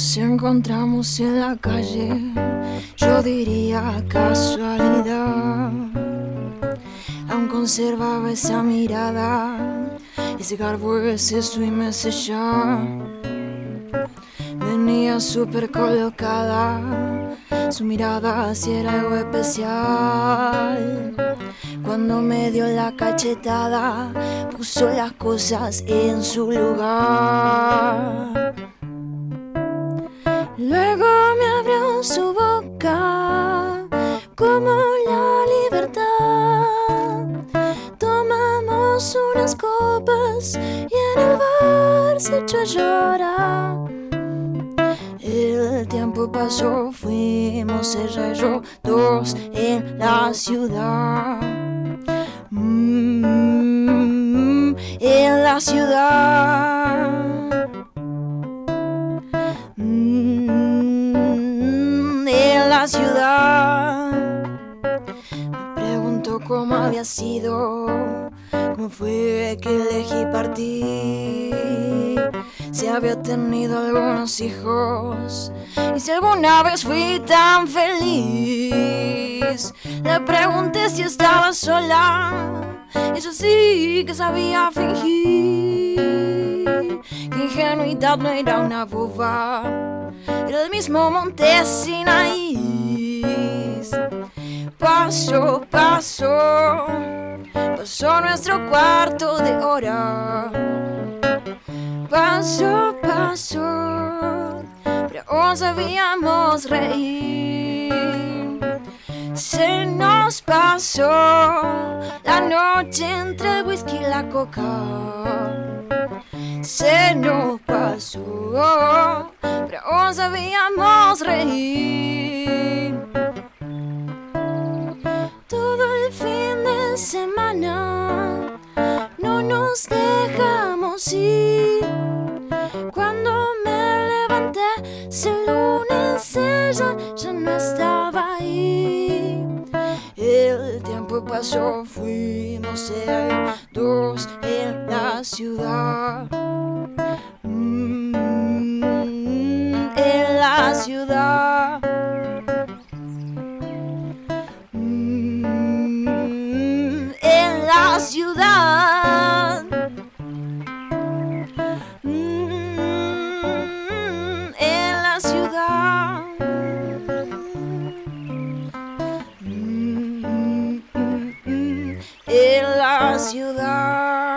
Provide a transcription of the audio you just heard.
Nos encontramos en la calle, yo diría casualidad. Aún conservaba esa mirada, ese garbo, ese swim, ese ya. Venía súper colocada, su mirada si era algo especial. Cuando me dio la cachetada, puso las cosas en su lugar. Luego me abrió su boca como la libertad. Tomamos unas copas y en el bar se echó a llorar. El tiempo pasó, fuimos ella y dos en la ciudad. Mm, en la ciudad. Me preguntó cómo había sido, cómo fue que elegí partir. Si había tenido algunos hijos y si alguna vez fui tan feliz. Le pregunté si estaba sola. Ella sí que sabía fingir. Que ingenuidad no era una boba. Era el mismo monte Sinaí. Paso, paso, pasó nuestro cuarto de hora. Paso, paso, pero aún sabíamos reír. Se nos pasó la noche entre el whisky y la coca. Se nos pasó, pero aún sabíamos reír. Cuando me levanté ese lunes ella ya no estaba ahí. El tiempo pasó, fuimos dos en la ciudad. Mm, en la ciudad. You lost.